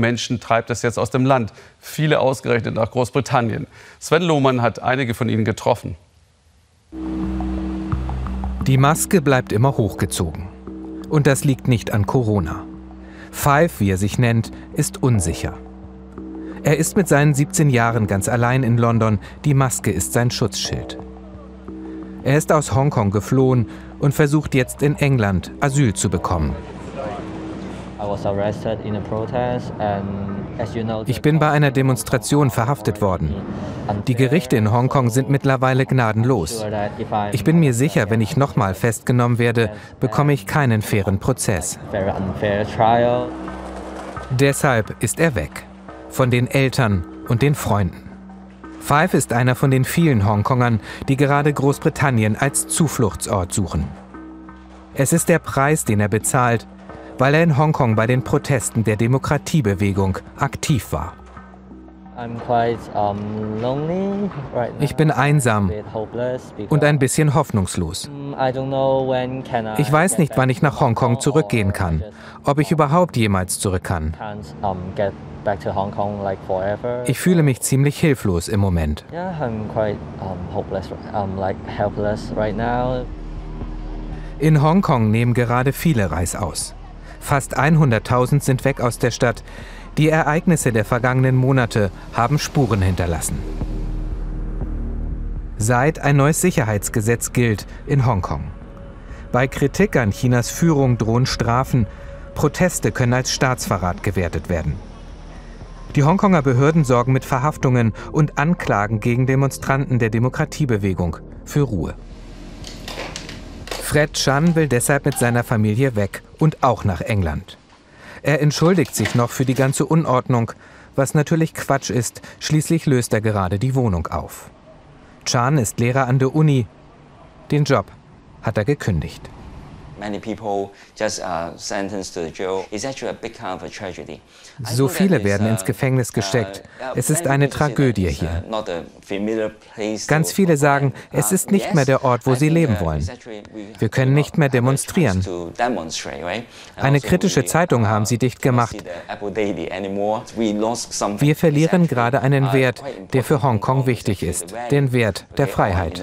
Menschen treibt es jetzt aus dem Land. Viele ausgerechnet nach Großbritannien. Sven Lohmann hat einige von ihnen getroffen. Die Maske bleibt immer hochgezogen. Und das liegt nicht an Corona. Five, wie er sich nennt, ist unsicher. Er ist mit seinen 17 Jahren ganz allein in London. Die Maske ist sein Schutzschild. Er ist aus Hongkong geflohen und versucht jetzt in England Asyl zu bekommen. Ich bin bei einer Demonstration verhaftet worden. Die Gerichte in Hongkong sind mittlerweile gnadenlos. Ich bin mir sicher, wenn ich nochmal festgenommen werde, bekomme ich keinen fairen Prozess. Deshalb ist er weg. Von den Eltern und den Freunden. Five ist einer von den vielen Hongkongern, die gerade Großbritannien als Zufluchtsort suchen. Es ist der Preis, den er bezahlt, weil er in Hongkong bei den Protesten der Demokratiebewegung aktiv war. Ich bin einsam und ein bisschen hoffnungslos. Ich weiß nicht, wann ich nach Hongkong zurückgehen kann, ob ich überhaupt jemals zurück kann. Ich fühle mich ziemlich hilflos im Moment. In Hongkong nehmen gerade viele Reißaus. Fast 100.000 sind weg aus der Stadt. Die Ereignisse der vergangenen Monate haben Spuren hinterlassen. Seit ein neues Sicherheitsgesetz gilt in Hongkong. Bei Kritik an Chinas Führung drohen Strafen. Proteste können als Staatsverrat gewertet werden. Die Hongkonger Behörden sorgen mit Verhaftungen und Anklagen gegen Demonstranten der Demokratiebewegung für Ruhe. Fred Chan will deshalb mit seiner Familie weg und auch nach England. Er entschuldigt sich noch für die ganze Unordnung, was natürlich Quatsch ist, schließlich löst er gerade die Wohnung auf. Chan ist Lehrer an der Uni. Den Job hat er gekündigt. Uh, so viele werden ins Gefängnis gesteckt. Es ist eine Tragödie hier. Ganz viele sagen, es ist nicht mehr der Ort, wo sie leben wollen. Wir können nicht mehr demonstrieren. Eine also kritische Zeitung haben sie dicht gemacht. Wir verlieren gerade einen Wert, der für Hongkong wichtig ist, den Wert der Freiheit.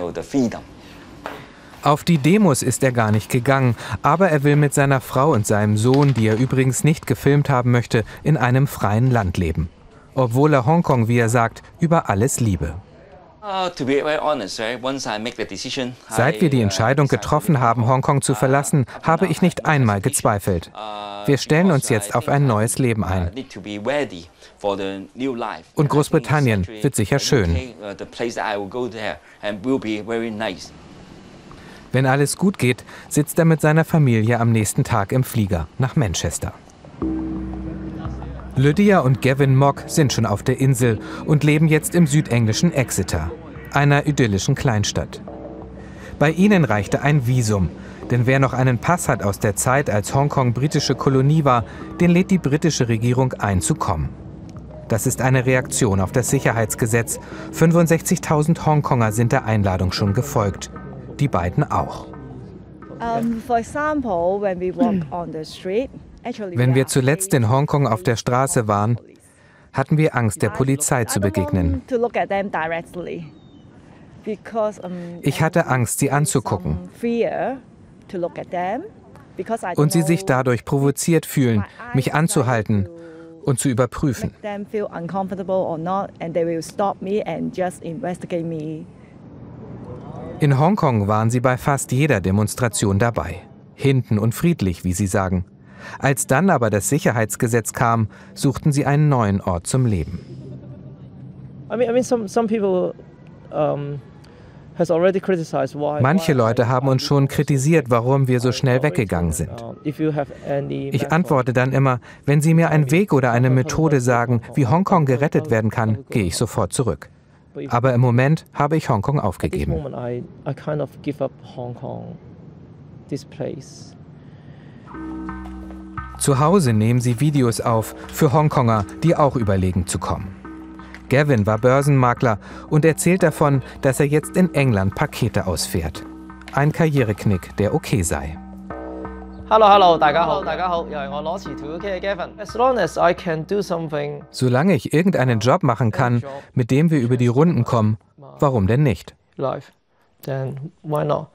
Auf die Demos ist er gar nicht gegangen, aber er will mit seiner Frau und seinem Sohn, die er übrigens nicht gefilmt haben möchte, in einem freien Land leben. Obwohl er Hongkong, wie er sagt, über alles liebe. Uh, Seit wir die uh, Entscheidung getroffen haben, Hongkong zu verlassen, habe ich nicht einmal gezweifelt. Uh, wir stellen uns jetzt auf ein neues Leben ein. Und Großbritannien wird sicher schön. Wenn alles gut geht, sitzt er mit seiner Familie am nächsten Tag im Flieger nach Manchester. Lydia und Gavin Mock sind schon auf der Insel und leben jetzt im südenglischen Exeter, einer idyllischen Kleinstadt. Bei ihnen reichte ein Visum, denn wer noch einen Pass hat aus der Zeit, als Hongkong britische Kolonie war, den lädt die britische Regierung ein zu kommen. Das ist eine Reaktion auf das Sicherheitsgesetz. 65.000 Hongkonger sind der Einladung schon gefolgt die beiden auch. Wenn wir zuletzt in Hongkong auf der Straße waren, hatten wir Angst, der Polizei zu begegnen. Ich hatte Angst, sie anzugucken. Und sie sich dadurch provoziert fühlen, mich anzuhalten und zu überprüfen. In Hongkong waren sie bei fast jeder Demonstration dabei. Hinten und friedlich, wie sie sagen. Als dann aber das Sicherheitsgesetz kam, suchten sie einen neuen Ort zum Leben. Manche Leute haben uns schon kritisiert, warum wir so schnell weggegangen sind. Ich antworte dann immer, wenn Sie mir einen Weg oder eine Methode sagen, wie Hongkong gerettet werden kann, gehe ich sofort zurück. Aber im Moment habe ich Hongkong aufgegeben. Zu Hause nehmen sie Videos auf für Hongkonger, die auch überlegen zu kommen. Gavin war Börsenmakler und erzählt davon, dass er jetzt in England Pakete ausfährt. Ein Karriereknick, der okay sei. Hello, hello，大家好，大家好，又系我攞词 to OK 嘅 Gavin。As long as I can do something Solange ich irgendeinen Job machen kann, mit dem wir über die Runden kommen, warum denn nicht? life, then why not？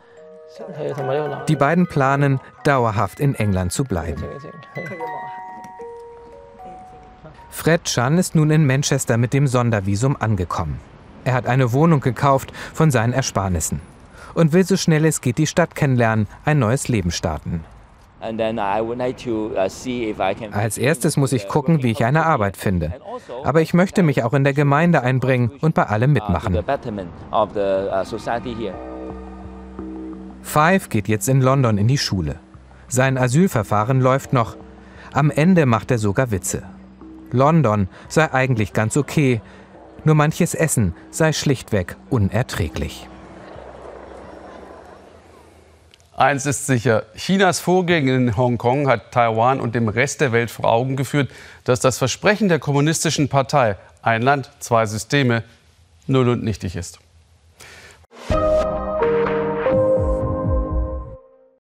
系同埋呢个男 Die beiden planen, dauerhaft in England zu bleiben. 静一静系 Fred Chan ist nun in Manchester mit dem Sondervisum angekommen. Er hat eine Wohnung gekauft von seinen Ersparnissen und will so schnell es geht die Stadt kennenlernen, ein neues Leben starten. Uh, Als erstes muss ich gucken, wie ich eine Arbeit finde. Aber ich möchte mich auch in der Gemeinde einbringen und bei allem uh, mitmachen. uh. Five geht jetzt in London in die Schule. Sein Asylverfahren läuft noch. Am Ende macht er sogar Witze. London sei eigentlich ganz okay, nur manches Essen sei schlichtweg unerträglich. Eins ist sicher, Chinas Vorgehen in Hongkong hat Taiwan und dem Rest der Welt vor Augen geführt, dass das Versprechen der kommunistischen Partei, ein Land, zwei Systeme, null und nichtig ist.